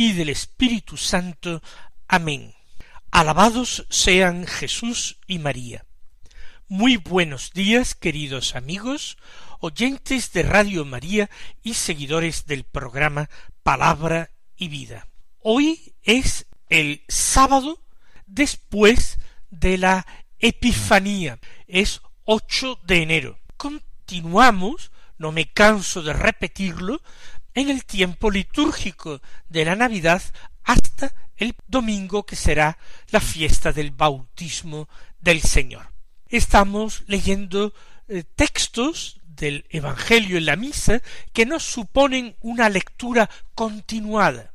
y del Espíritu Santo. Amén. Alabados sean Jesús y María. Muy buenos días, queridos amigos, oyentes de Radio María y seguidores del programa Palabra y Vida. Hoy es el sábado después de la Epifanía. Es 8 de enero. Continuamos no me canso de repetirlo, en el tiempo litúrgico de la Navidad hasta el domingo que será la fiesta del bautismo del Señor. Estamos leyendo eh, textos del Evangelio en la misa que nos suponen una lectura continuada,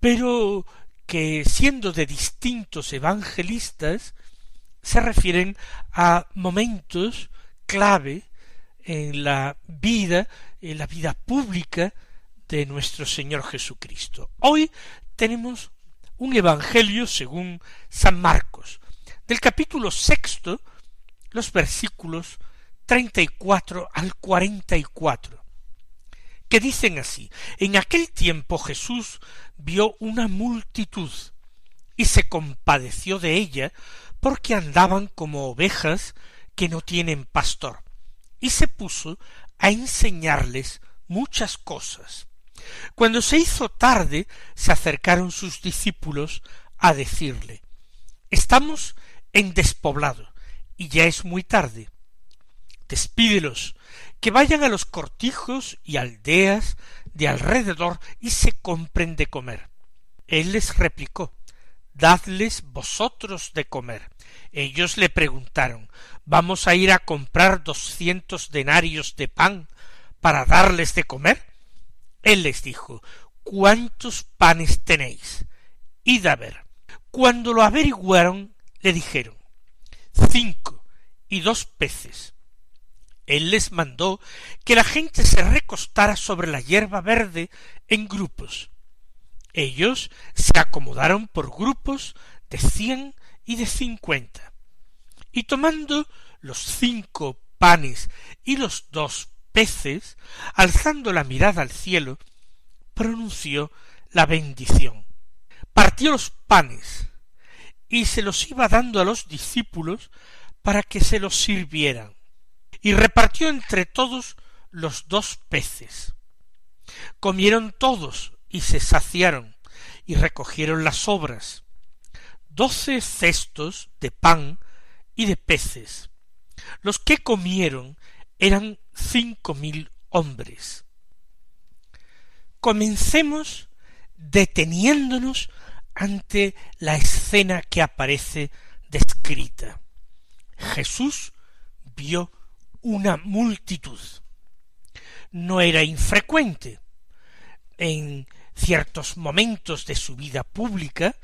pero que siendo de distintos evangelistas se refieren a momentos clave en la vida, en la vida pública de nuestro Señor Jesucristo. Hoy tenemos un Evangelio según San Marcos, del capítulo sexto, los versículos treinta y cuatro al cuarenta y cuatro, que dicen así, en aquel tiempo Jesús vio una multitud y se compadeció de ella porque andaban como ovejas que no tienen pastor y se puso a enseñarles muchas cosas. Cuando se hizo tarde, se acercaron sus discípulos a decirle Estamos en despoblado, y ya es muy tarde. Despídelos, que vayan a los cortijos y aldeas de alrededor y se compren de comer. Él les replicó Dadles vosotros de comer. Ellos le preguntaron ¿Vamos a ir a comprar doscientos denarios de pan para darles de comer? Él les dijo ¿Cuántos panes tenéis? Id a ver. Cuando lo averiguaron, le dijeron cinco y dos peces. Él les mandó que la gente se recostara sobre la hierba verde en grupos. Ellos se acomodaron por grupos de cien y de cincuenta y tomando los cinco panes y los dos peces, alzando la mirada al cielo, pronunció la bendición. Partió los panes y se los iba dando a los discípulos para que se los sirvieran, y repartió entre todos los dos peces. Comieron todos y se saciaron, y recogieron las sobras, doce cestos de pan y de peces. Los que comieron eran cinco mil hombres. Comencemos deteniéndonos ante la escena que aparece descrita. Jesús vio una multitud. No era infrecuente. En ciertos momentos de su vida pública,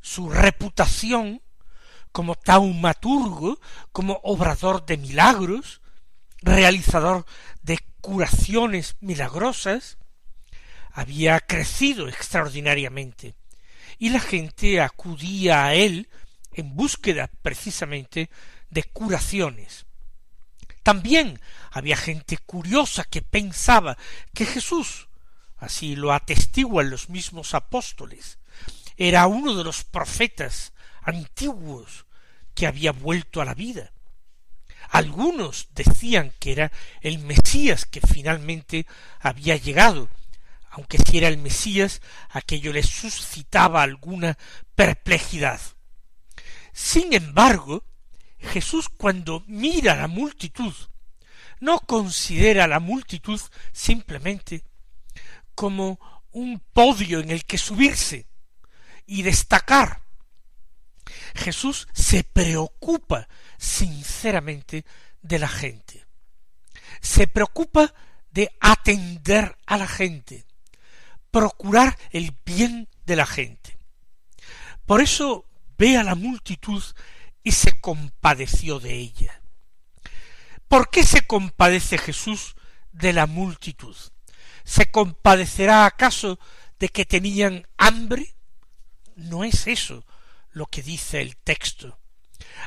su reputación como taumaturgo, como obrador de milagros, realizador de curaciones milagrosas, había crecido extraordinariamente, y la gente acudía a él en búsqueda precisamente de curaciones. También había gente curiosa que pensaba que Jesús, así lo atestiguan los mismos apóstoles, era uno de los profetas antiguos que había vuelto a la vida. Algunos decían que era el Mesías que finalmente había llegado, aunque si era el Mesías, aquello les suscitaba alguna perplejidad. Sin embargo, Jesús cuando mira a la multitud, no considera a la multitud simplemente como un podio en el que subirse y destacar, Jesús se preocupa sinceramente de la gente. Se preocupa de atender a la gente, procurar el bien de la gente. Por eso ve a la multitud y se compadeció de ella. ¿Por qué se compadece Jesús de la multitud? ¿Se compadecerá acaso de que tenían hambre? No es eso lo que dice el texto.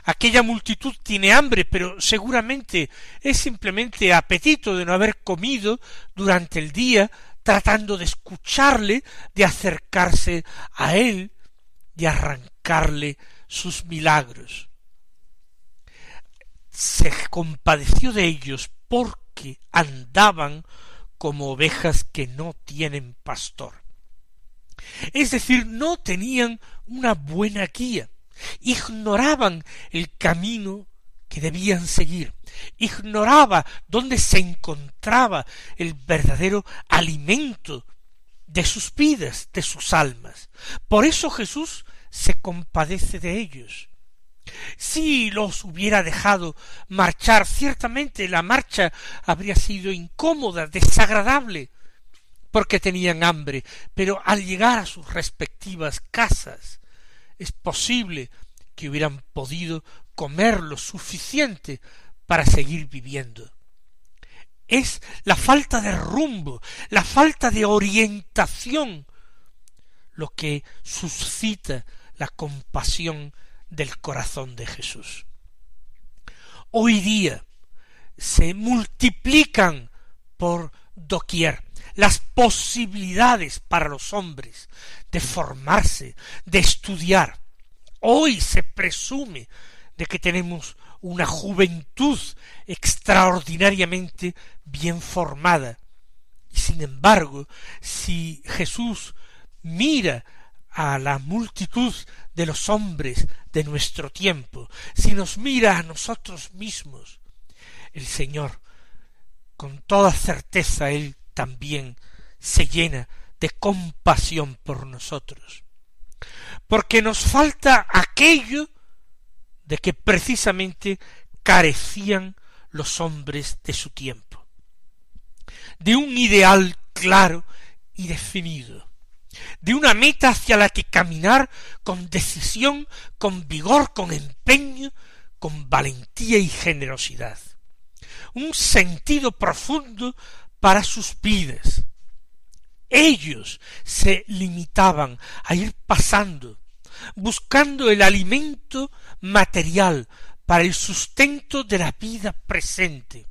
Aquella multitud tiene hambre, pero seguramente es simplemente apetito de no haber comido durante el día, tratando de escucharle, de acercarse a él, de arrancarle sus milagros. Se compadeció de ellos porque andaban como ovejas que no tienen pastor. Es decir, no tenían una buena guía, ignoraban el camino que debían seguir, ignoraba dónde se encontraba el verdadero alimento de sus vidas, de sus almas. Por eso Jesús se compadece de ellos. Si los hubiera dejado marchar, ciertamente la marcha habría sido incómoda, desagradable, porque tenían hambre, pero al llegar a sus respectivas casas, es posible que hubieran podido comer lo suficiente para seguir viviendo. Es la falta de rumbo, la falta de orientación, lo que suscita la compasión del corazón de Jesús. Hoy día se multiplican por doquier las posibilidades para los hombres de formarse, de estudiar. Hoy se presume de que tenemos una juventud extraordinariamente bien formada. Y sin embargo, si Jesús mira a la multitud de los hombres de nuestro tiempo, si nos mira a nosotros mismos, el Señor, con toda certeza, Él también se llena de compasión por nosotros. Porque nos falta aquello de que precisamente carecían los hombres de su tiempo. De un ideal claro y definido, de una meta hacia la que caminar con decisión, con vigor, con empeño, con valentía y generosidad. Un sentido profundo para sus vidas. Ellos se limitaban a ir pasando, buscando el alimento material para el sustento de la vida presente.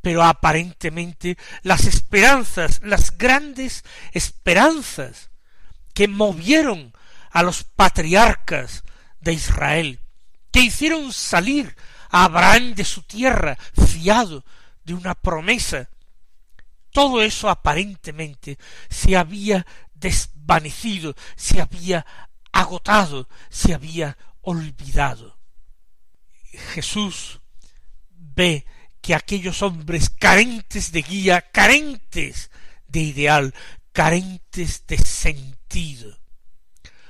Pero aparentemente las esperanzas, las grandes esperanzas que movieron a los patriarcas de Israel, que hicieron salir a Abraham de su tierra fiado de una promesa, todo eso aparentemente se había desvanecido, se había agotado, se había olvidado. Jesús ve que aquellos hombres carentes de guía, carentes de ideal, carentes de sentido,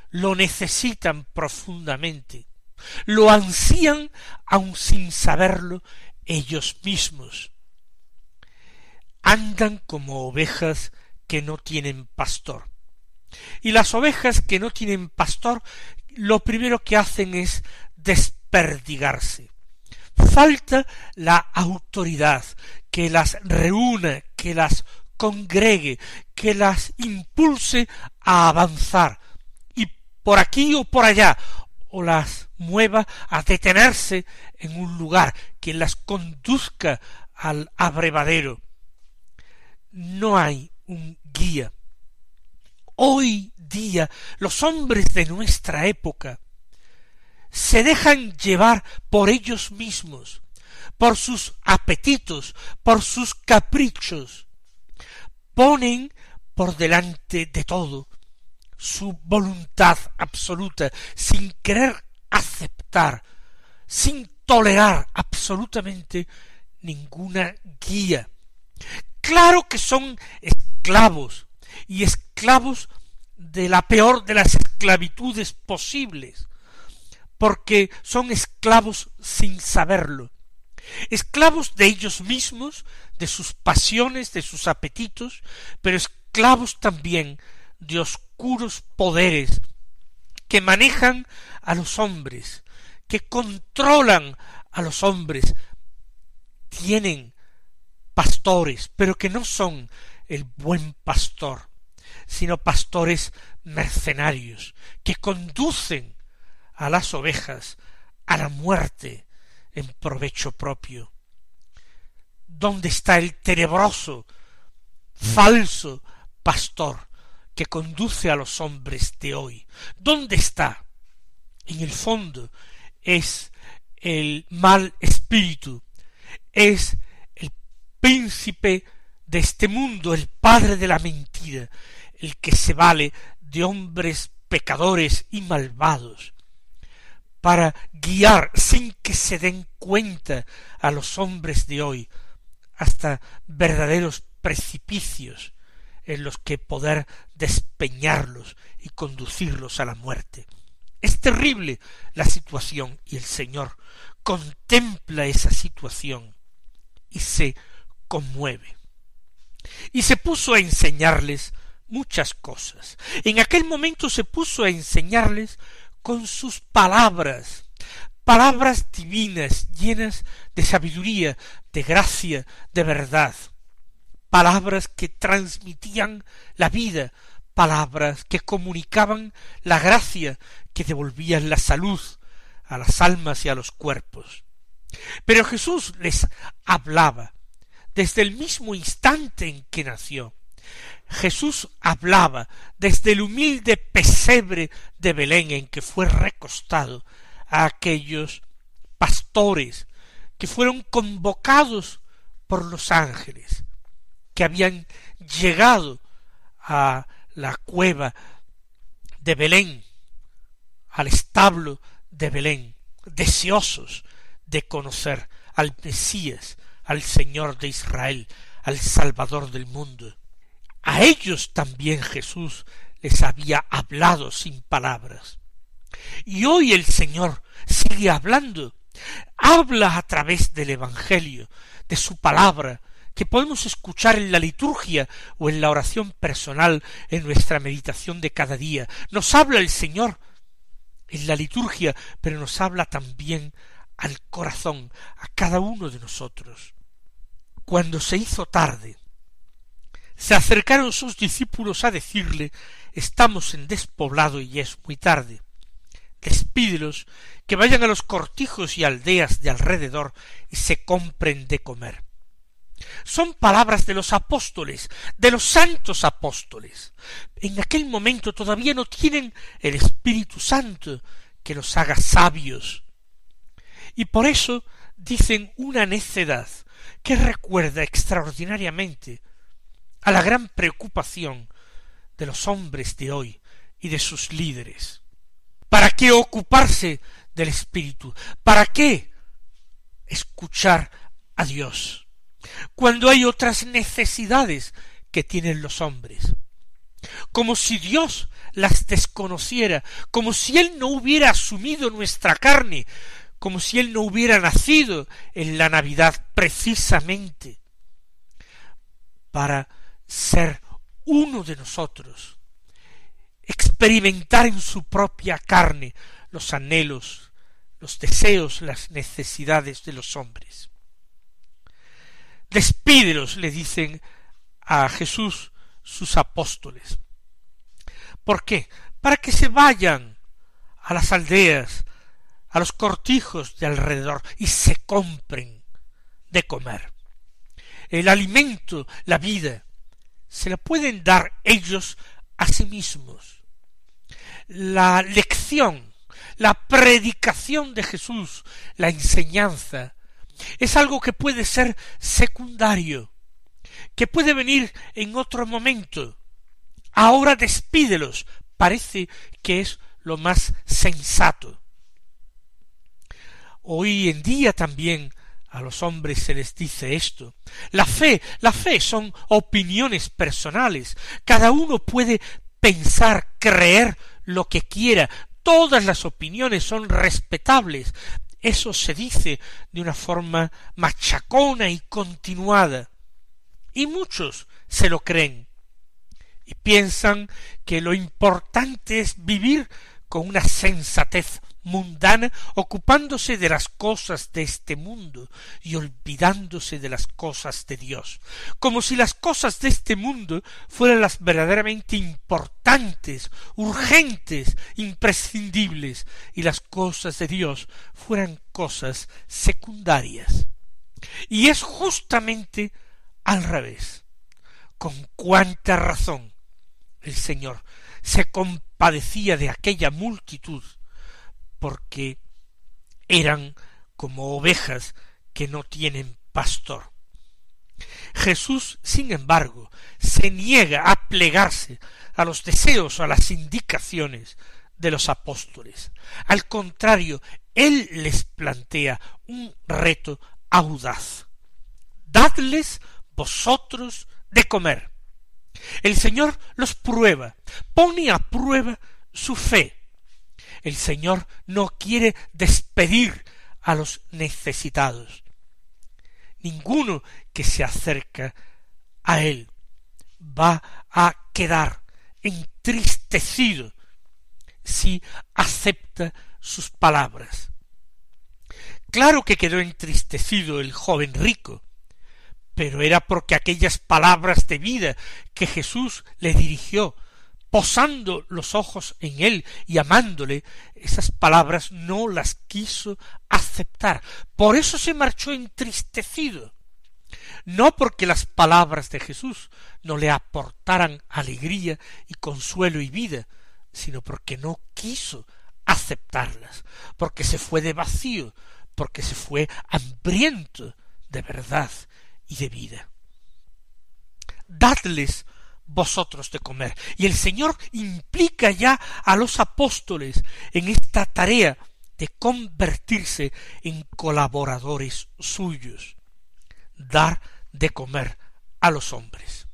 lo necesitan profundamente, lo ansían aun sin saberlo ellos mismos. Andan como ovejas que no tienen pastor. Y las ovejas que no tienen pastor, lo primero que hacen es desperdigarse. Falta la autoridad que las reúna, que las congregue, que las impulse a avanzar, y por aquí o por allá, o las mueva a detenerse en un lugar, que las conduzca al abrevadero. No hay un guía. Hoy día los hombres de nuestra época se dejan llevar por ellos mismos, por sus apetitos, por sus caprichos. Ponen por delante de todo su voluntad absoluta, sin querer aceptar, sin tolerar absolutamente ninguna guía. Claro que son esclavos, y esclavos de la peor de las esclavitudes posibles, porque son esclavos sin saberlo, esclavos de ellos mismos, de sus pasiones, de sus apetitos, pero esclavos también de oscuros poderes que manejan a los hombres, que controlan a los hombres, tienen pastores, pero que no son el buen pastor, sino pastores mercenarios, que conducen a las ovejas a la muerte en provecho propio. ¿Dónde está el tenebroso, falso pastor que conduce a los hombres de hoy? ¿Dónde está? En el fondo es el mal espíritu, es príncipe de este mundo, el padre de la mentira, el que se vale de hombres pecadores y malvados, para guiar sin que se den cuenta a los hombres de hoy hasta verdaderos precipicios en los que poder despeñarlos y conducirlos a la muerte. Es terrible la situación y el Señor contempla esa situación y se conmueve. Y se puso a enseñarles muchas cosas. En aquel momento se puso a enseñarles con sus palabras, palabras divinas, llenas de sabiduría, de gracia, de verdad, palabras que transmitían la vida, palabras que comunicaban la gracia, que devolvían la salud a las almas y a los cuerpos. Pero Jesús les hablaba desde el mismo instante en que nació, Jesús hablaba desde el humilde pesebre de Belén en que fue recostado a aquellos pastores que fueron convocados por los ángeles, que habían llegado a la cueva de Belén, al establo de Belén, deseosos de conocer al Mesías, al Señor de Israel, al Salvador del mundo. A ellos también Jesús les había hablado sin palabras. Y hoy el Señor sigue hablando, habla a través del Evangelio, de su palabra, que podemos escuchar en la liturgia o en la oración personal, en nuestra meditación de cada día. Nos habla el Señor en la liturgia, pero nos habla también al corazón, a cada uno de nosotros. Cuando se hizo tarde, se acercaron sus discípulos a decirle estamos en despoblado y es muy tarde. Despídelos, que vayan a los cortijos y aldeas de alrededor y se compren de comer. Son palabras de los apóstoles, de los santos apóstoles. En aquel momento todavía no tienen el Espíritu Santo que los haga sabios. Y por eso dicen una necedad que recuerda extraordinariamente a la gran preocupación de los hombres de hoy y de sus líderes. ¿Para qué ocuparse del Espíritu? ¿Para qué escuchar a Dios? Cuando hay otras necesidades que tienen los hombres. Como si Dios las desconociera, como si Él no hubiera asumido nuestra carne, como si Él no hubiera nacido en la Navidad precisamente para ser uno de nosotros, experimentar en su propia carne los anhelos, los deseos, las necesidades de los hombres. Despídelos, le dicen a Jesús sus apóstoles. ¿Por qué? Para que se vayan a las aldeas, a los cortijos de alrededor y se compren de comer. El alimento, la vida, se la pueden dar ellos a sí mismos. La lección, la predicación de Jesús, la enseñanza, es algo que puede ser secundario, que puede venir en otro momento. Ahora despídelos, parece que es lo más sensato. Hoy en día también a los hombres se les dice esto. La fe, la fe son opiniones personales. Cada uno puede pensar, creer lo que quiera. Todas las opiniones son respetables. Eso se dice de una forma machacona y continuada. Y muchos se lo creen. Y piensan que lo importante es vivir con una sensatez mundana, ocupándose de las cosas de este mundo y olvidándose de las cosas de Dios, como si las cosas de este mundo fueran las verdaderamente importantes, urgentes, imprescindibles, y las cosas de Dios fueran cosas secundarias. Y es justamente al revés. Con cuánta razón el Señor se compadecía de aquella multitud porque eran como ovejas que no tienen pastor. Jesús, sin embargo, se niega a plegarse a los deseos, a las indicaciones de los apóstoles. Al contrario, Él les plantea un reto audaz. Dadles vosotros de comer. El Señor los prueba, pone a prueba su fe, el Señor no quiere despedir a los necesitados. Ninguno que se acerca a Él va a quedar entristecido si acepta sus palabras. Claro que quedó entristecido el joven rico, pero era porque aquellas palabras de vida que Jesús le dirigió posando los ojos en él y amándole, esas palabras no las quiso aceptar. Por eso se marchó entristecido. No porque las palabras de Jesús no le aportaran alegría y consuelo y vida, sino porque no quiso aceptarlas, porque se fue de vacío, porque se fue hambriento de verdad y de vida. Dadles vosotros de comer. Y el Señor implica ya a los apóstoles en esta tarea de convertirse en colaboradores suyos, dar de comer a los hombres.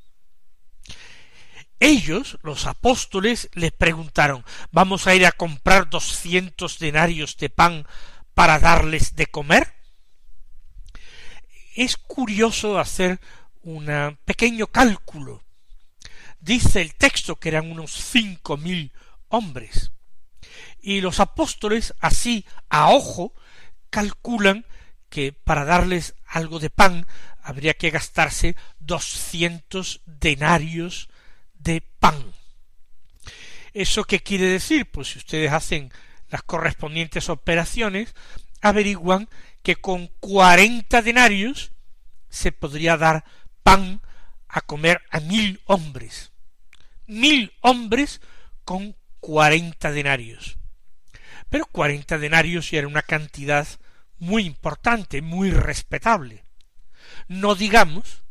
Ellos, los apóstoles, les preguntaron ¿Vamos a ir a comprar doscientos denarios de pan para darles de comer? Es curioso hacer un pequeño cálculo dice el texto que eran unos cinco mil hombres. Y los apóstoles, así a ojo, calculan que para darles algo de pan habría que gastarse doscientos denarios de pan. ¿Eso qué quiere decir? Pues si ustedes hacen las correspondientes operaciones, averiguan que con cuarenta denarios se podría dar pan a comer a mil hombres mil hombres con cuarenta denarios. Pero cuarenta denarios ya era una cantidad muy importante, muy respetable. No digamos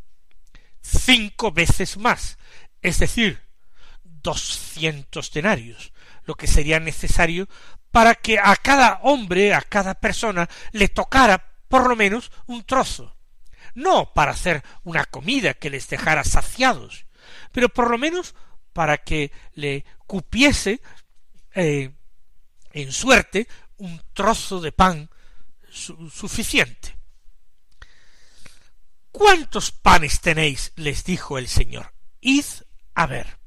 cinco veces más, es decir, doscientos denarios, lo que sería necesario para que a cada hombre, a cada persona, le tocara por lo menos un trozo. No para hacer una comida que les dejara saciados, pero por lo menos para que le cupiese eh, en suerte un trozo de pan suficiente. ¿Cuántos panes tenéis? les dijo el Señor. Id a ver.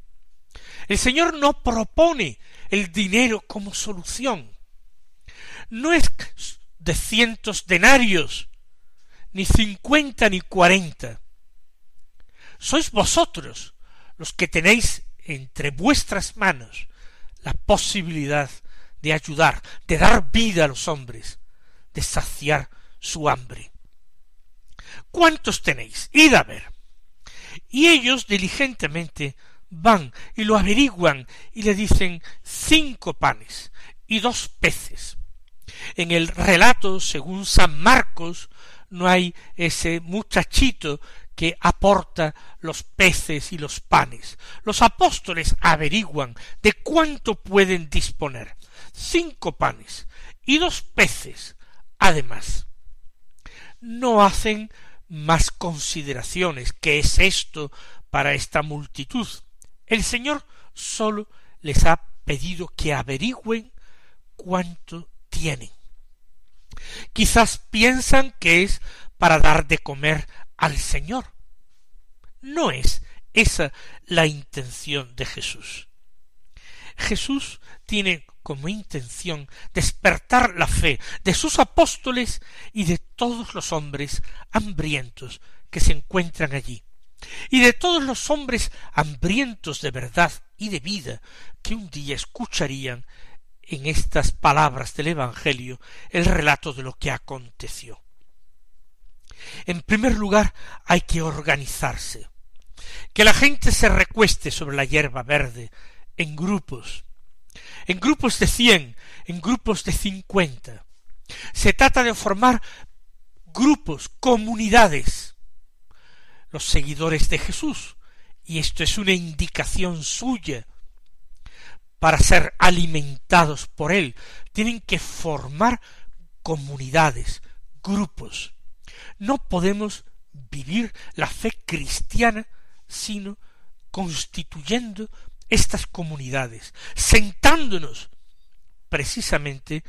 El Señor no propone el dinero como solución. No es de cientos denarios, ni cincuenta ni cuarenta. Sois vosotros los que tenéis entre vuestras manos la posibilidad de ayudar, de dar vida a los hombres, de saciar su hambre. ¿Cuántos tenéis? Id a ver. Y ellos diligentemente van y lo averiguan y le dicen cinco panes y dos peces. En el relato, según San Marcos, no hay ese muchachito que aporta los peces y los panes. Los apóstoles averiguan de cuánto pueden disponer. Cinco panes y dos peces. Además, no hacen más consideraciones. ¿Qué es esto para esta multitud? El Señor sólo les ha pedido que averigüen cuánto tienen. Quizás piensan que es para dar de comer al Señor. No es esa la intención de Jesús. Jesús tiene como intención despertar la fe de sus apóstoles y de todos los hombres hambrientos que se encuentran allí, y de todos los hombres hambrientos de verdad y de vida que un día escucharían en estas palabras del Evangelio el relato de lo que aconteció. En primer lugar hay que organizarse, que la gente se recueste sobre la hierba verde en grupos, en grupos de cien, en grupos de cincuenta. Se trata de formar grupos, comunidades, los seguidores de Jesús, y esto es una indicación suya para ser alimentados por él. Tienen que formar comunidades, grupos. No podemos vivir la fe cristiana sino constituyendo estas comunidades, sentándonos precisamente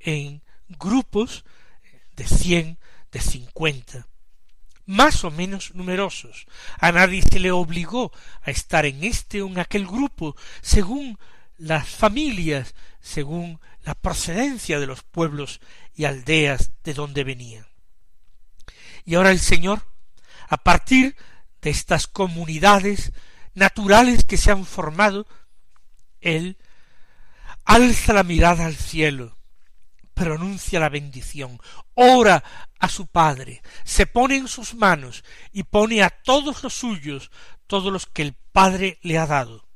en grupos de cien, de cincuenta, más o menos numerosos. A nadie se le obligó a estar en este o en aquel grupo, según las familias, según la procedencia de los pueblos y aldeas de donde venían. Y ahora el Señor, a partir de estas comunidades naturales que se han formado, él alza la mirada al cielo, pronuncia la bendición, ora a su Padre, se pone en sus manos y pone a todos los suyos, todos los que el Padre le ha dado,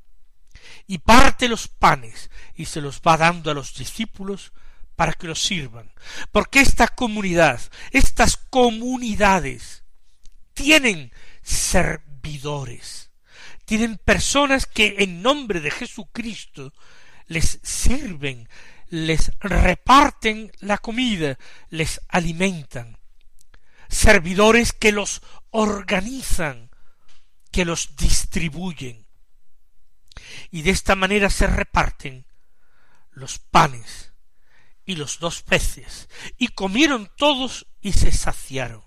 y parte los panes y se los va dando a los discípulos para que los sirvan, porque esta comunidad, estas comunidades, tienen servidores, tienen personas que en nombre de Jesucristo les sirven, les reparten la comida, les alimentan, servidores que los organizan, que los distribuyen. Y de esta manera se reparten los panes y los dos peces, y comieron todos y se saciaron.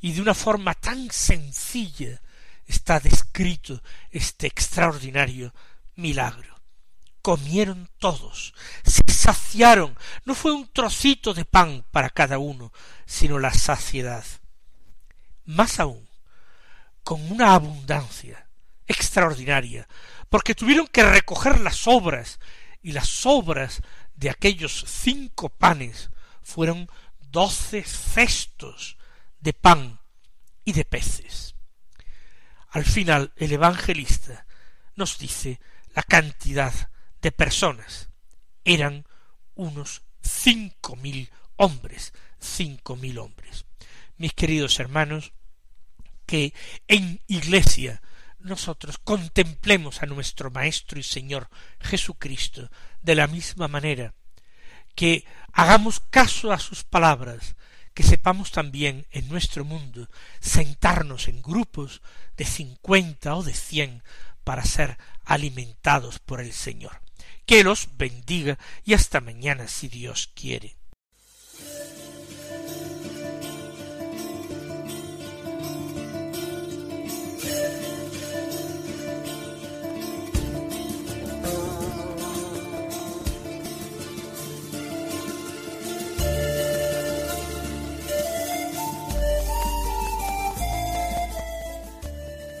Y de una forma tan sencilla está descrito este extraordinario milagro. Comieron todos, se saciaron, no fue un trocito de pan para cada uno, sino la saciedad. Más aún, con una abundancia extraordinaria, porque tuvieron que recoger las sobras, y las sobras de aquellos cinco panes fueron doce cestos de pan y de peces. Al final el evangelista nos dice la cantidad de personas. Eran unos cinco mil hombres, cinco mil hombres. Mis queridos hermanos, que en iglesia nosotros contemplemos a nuestro Maestro y Señor Jesucristo de la misma manera, que hagamos caso a sus palabras, que sepamos también en nuestro mundo sentarnos en grupos de cincuenta o de cien para ser alimentados por el Señor. Que los bendiga y hasta mañana si Dios quiere.